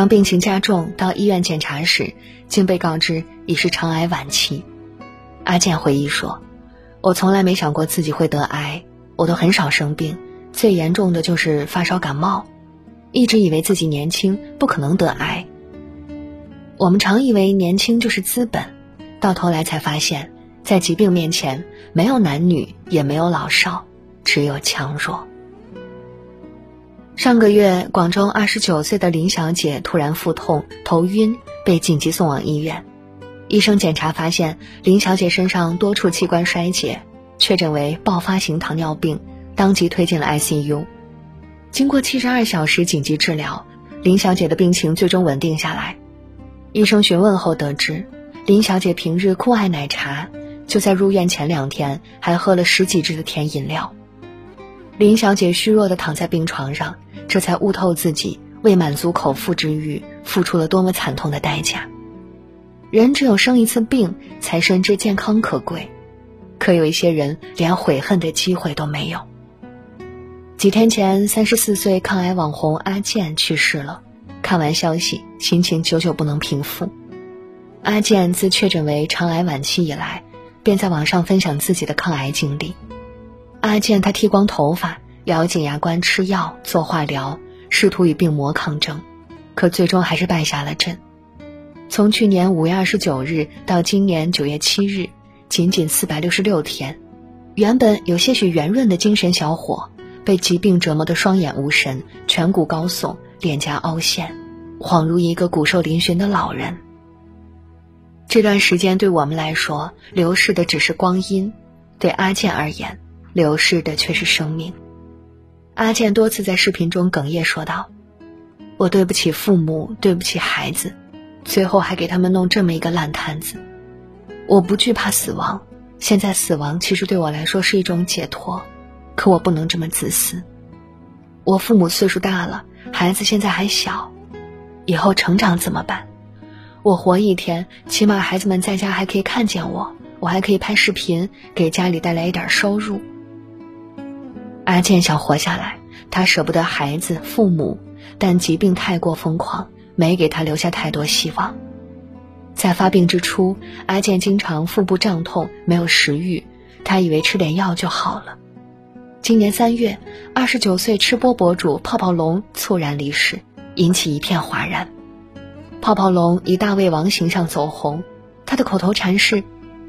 当病情加重，到医院检查时，竟被告知已是肠癌晚期。阿健回忆说：“我从来没想过自己会得癌，我都很少生病，最严重的就是发烧感冒，一直以为自己年轻不可能得癌。我们常以为年轻就是资本，到头来才发现，在疾病面前，没有男女，也没有老少，只有强弱。”上个月，广州二十九岁的林小姐突然腹痛、头晕，被紧急送往医院。医生检查发现，林小姐身上多处器官衰竭，确诊为爆发型糖尿病，当即推进了 ICU。经过七十二小时紧急治疗，林小姐的病情最终稳定下来。医生询问后得知，林小姐平日酷爱奶茶，就在入院前两天还喝了十几支的甜饮料。林小姐虚弱地躺在病床上。这才悟透自己为满足口腹之欲付出了多么惨痛的代价。人只有生一次病，才深知健康可贵。可有一些人连悔恨的机会都没有。几天前，三十四岁抗癌网红阿健去世了。看完消息，心情久久不能平复。阿健自确诊为肠癌晚期以来，便在网上分享自己的抗癌经历。阿健他剃光头发。咬紧牙关吃药做化疗，试图与病魔抗争，可最终还是败下了阵。从去年五月二十九日到今年九月七日，仅仅四百六十六天，原本有些许圆润的精神小伙，被疾病折磨得双眼无神、颧骨高耸、脸颊凹陷，恍如一个骨瘦嶙峋的老人。这段时间对我们来说，流逝的只是光阴；对阿健而言，流逝的却是生命。阿健多次在视频中哽咽说道：“我对不起父母，对不起孩子，最后还给他们弄这么一个烂摊子。我不惧怕死亡，现在死亡其实对我来说是一种解脱，可我不能这么自私。我父母岁数大了，孩子现在还小，以后成长怎么办？我活一天，起码孩子们在家还可以看见我，我还可以拍视频，给家里带来一点收入。”阿健想活下来，他舍不得孩子、父母，但疾病太过疯狂，没给他留下太多希望。在发病之初，阿健经常腹部胀痛，没有食欲，他以为吃点药就好了。今年三月，二十九岁吃播博主泡泡龙猝然离世，引起一片哗然。泡泡龙以大胃王形象走红，他的口头禅是：“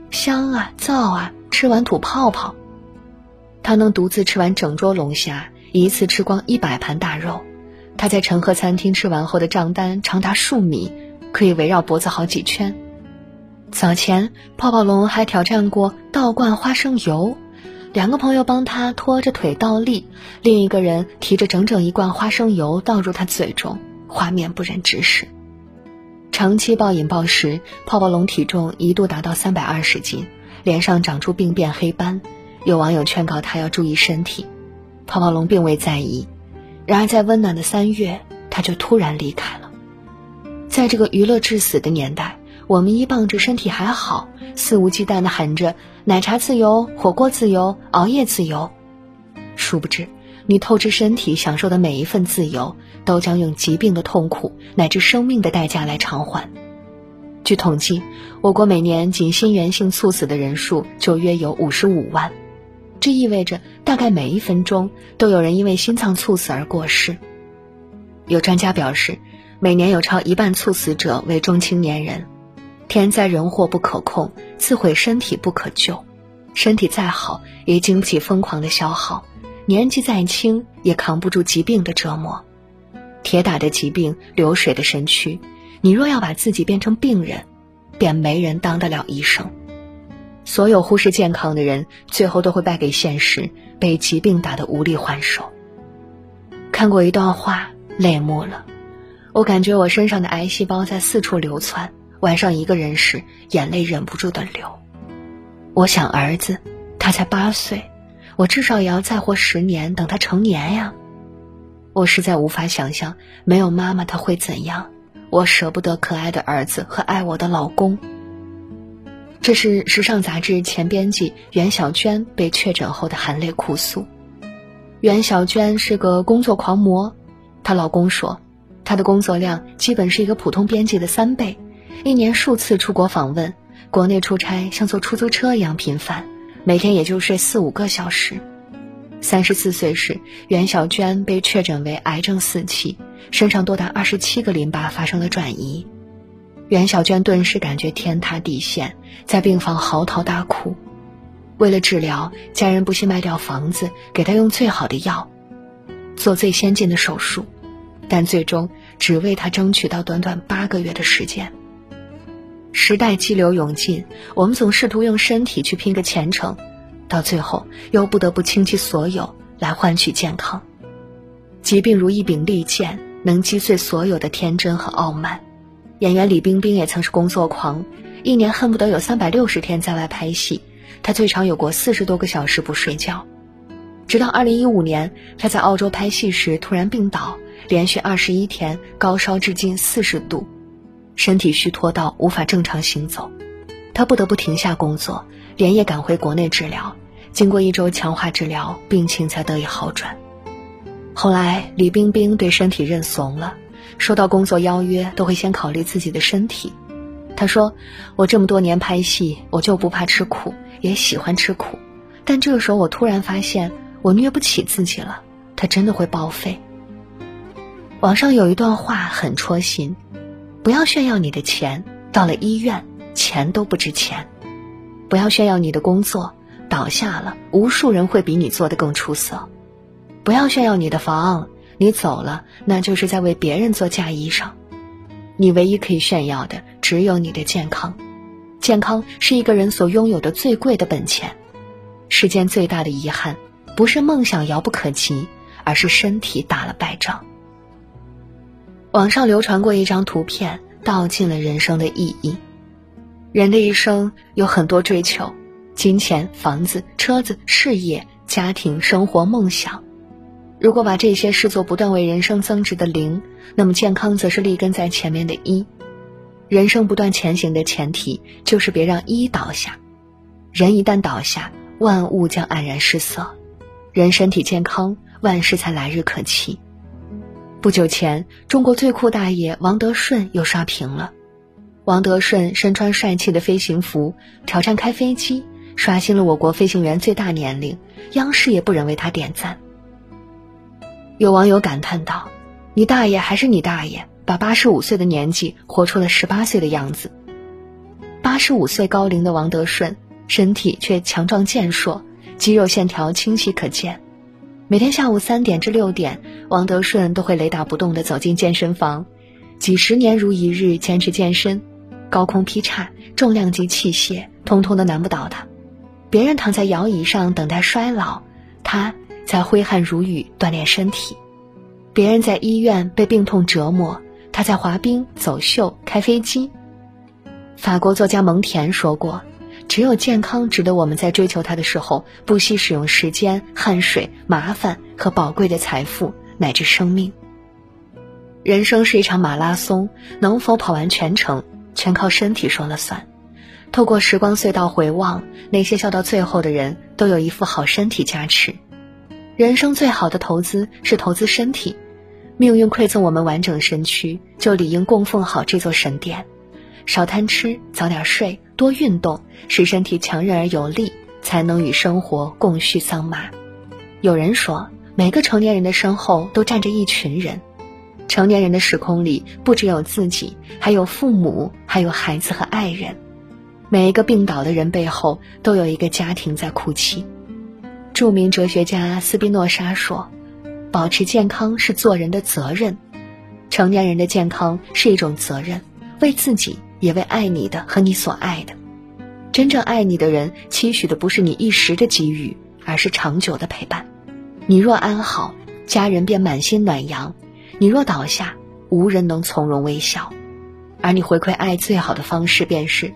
香啊，燥啊，吃完吐泡泡。”他能独自吃完整桌龙虾，一次吃光一百盘大肉。他在陈赫餐厅吃完后的账单长达数米，可以围绕脖子好几圈。早前泡泡龙还挑战过倒灌花生油，两个朋友帮他拖着腿倒立，另一个人提着整整一罐花生油倒入他嘴中，画面不忍直视。长期暴饮暴食，泡泡龙体重一度达到三百二十斤，脸上长出病变黑斑。有网友劝告他要注意身体，泡泡龙并未在意。然而在温暖的三月，他就突然离开了。在这个娱乐至死的年代，我们依傍着身体还好，肆无忌惮地喊着“奶茶自由、火锅自由、熬夜自由”，殊不知，你透支身体享受的每一份自由，都将用疾病的痛苦乃至生命的代价来偿还。据统计，我国每年仅心源性猝死的人数就约有五十五万。这意味着，大概每一分钟都有人因为心脏猝死而过世。有专家表示，每年有超一半猝死者为中青年人。天灾人祸不可控，自毁身体不可救。身体再好，也经不起疯狂的消耗；年纪再轻，也扛不住疾病的折磨。铁打的疾病，流水的身躯。你若要把自己变成病人，便没人当得了医生。所有忽视健康的人，最后都会败给现实，被疾病打得无力还手。看过一段话，泪目了。我感觉我身上的癌细胞在四处流窜，晚上一个人时，眼泪忍不住的流。我想儿子，他才八岁，我至少也要再活十年，等他成年呀。我实在无法想象没有妈妈他会怎样。我舍不得可爱的儿子和爱我的老公。这是时尚杂志前编辑袁小娟被确诊后的含泪哭诉。袁小娟是个工作狂魔，她老公说：“她的工作量基本是一个普通编辑的三倍，一年数次出国访问，国内出差像坐出租车一样频繁，每天也就睡四五个小时。三十四岁时，袁小娟被确诊为癌症四期，身上多达二十七个淋巴发生了转移。袁小娟顿时感觉天塌地陷，在病房嚎啕大哭。为了治疗，家人不惜卖掉房子，给她用最好的药，做最先进的手术，但最终只为她争取到短短八个月的时间。时代激流勇进，我们总试图用身体去拼个前程。到最后，又不得不倾其所有来换取健康。疾病如一柄利剑，能击碎所有的天真和傲慢。演员李冰冰也曾是工作狂，一年恨不得有三百六十天在外拍戏，她最长有过四十多个小时不睡觉。直到二零一五年，她在澳洲拍戏时突然病倒，连续二十一天高烧至近四十度，身体虚脱到无法正常行走，她不得不停下工作，连夜赶回国内治疗。经过一周强化治疗，病情才得以好转。后来，李冰冰对身体认怂了，收到工作邀约都会先考虑自己的身体。他说：“我这么多年拍戏，我就不怕吃苦，也喜欢吃苦。但这个时候，我突然发现我虐不起自己了，它真的会报废。”网上有一段话很戳心：“不要炫耀你的钱，到了医院，钱都不值钱；不要炫耀你的工作。”倒下了，无数人会比你做的更出色。不要炫耀你的房，你走了，那就是在为别人做嫁衣裳。你唯一可以炫耀的，只有你的健康。健康是一个人所拥有的最贵的本钱。世间最大的遗憾，不是梦想遥不可及，而是身体打了败仗。网上流传过一张图片，道尽了人生的意义。人的一生有很多追求。金钱、房子、车子、事业、家庭、生活、梦想，如果把这些视作不断为人生增值的零，那么健康则是立根在前面的一。人生不断前行的前提就是别让一倒下。人一旦倒下，万物将黯然失色。人身体健康，万事才来日可期。不久前，中国最酷大爷王德顺又刷屏了。王德顺身穿帅气的飞行服，挑战开飞机。刷新了我国飞行员最大年龄，央视也不忍为他点赞。有网友感叹道：“你大爷还是你大爷，把八十五岁的年纪活出了十八岁的样子。”八十五岁高龄的王德顺，身体却强壮健硕，肌肉线条清晰可见。每天下午三点至六点，王德顺都会雷打不动地走进健身房，几十年如一日坚持健身，高空劈叉、重量级器械，通通都难不倒他。别人躺在摇椅上等待衰老，他在挥汗如雨锻炼身体；别人在医院被病痛折磨，他在滑冰、走秀、开飞机。法国作家蒙恬说过：“只有健康值得我们在追求它的时候，不惜使用时间、汗水、麻烦和宝贵的财富乃至生命。”人生是一场马拉松，能否跑完全程，全靠身体说了算。透过时光隧道回望，那些笑到最后的人都有一副好身体加持。人生最好的投资是投资身体，命运馈赠我们完整身躯，就理应供奉好这座神殿。少贪吃，早点睡，多运动，使身体强韧而有力，才能与生活共续桑麻。有人说，每个成年人的身后都站着一群人，成年人的时空里不只有自己，还有父母，还有孩子和爱人。每一个病倒的人背后，都有一个家庭在哭泣。著名哲学家斯宾诺莎说：“保持健康是做人的责任，成年人的健康是一种责任，为自己，也为爱你的和你所爱的。真正爱你的人，期许的不是你一时的给予，而是长久的陪伴。你若安好，家人便满心暖阳；你若倒下，无人能从容微笑。而你回馈爱最好的方式，便是。”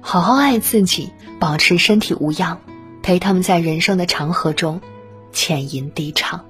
好好爱自己，保持身体无恙，陪他们在人生的长河中，浅吟低唱。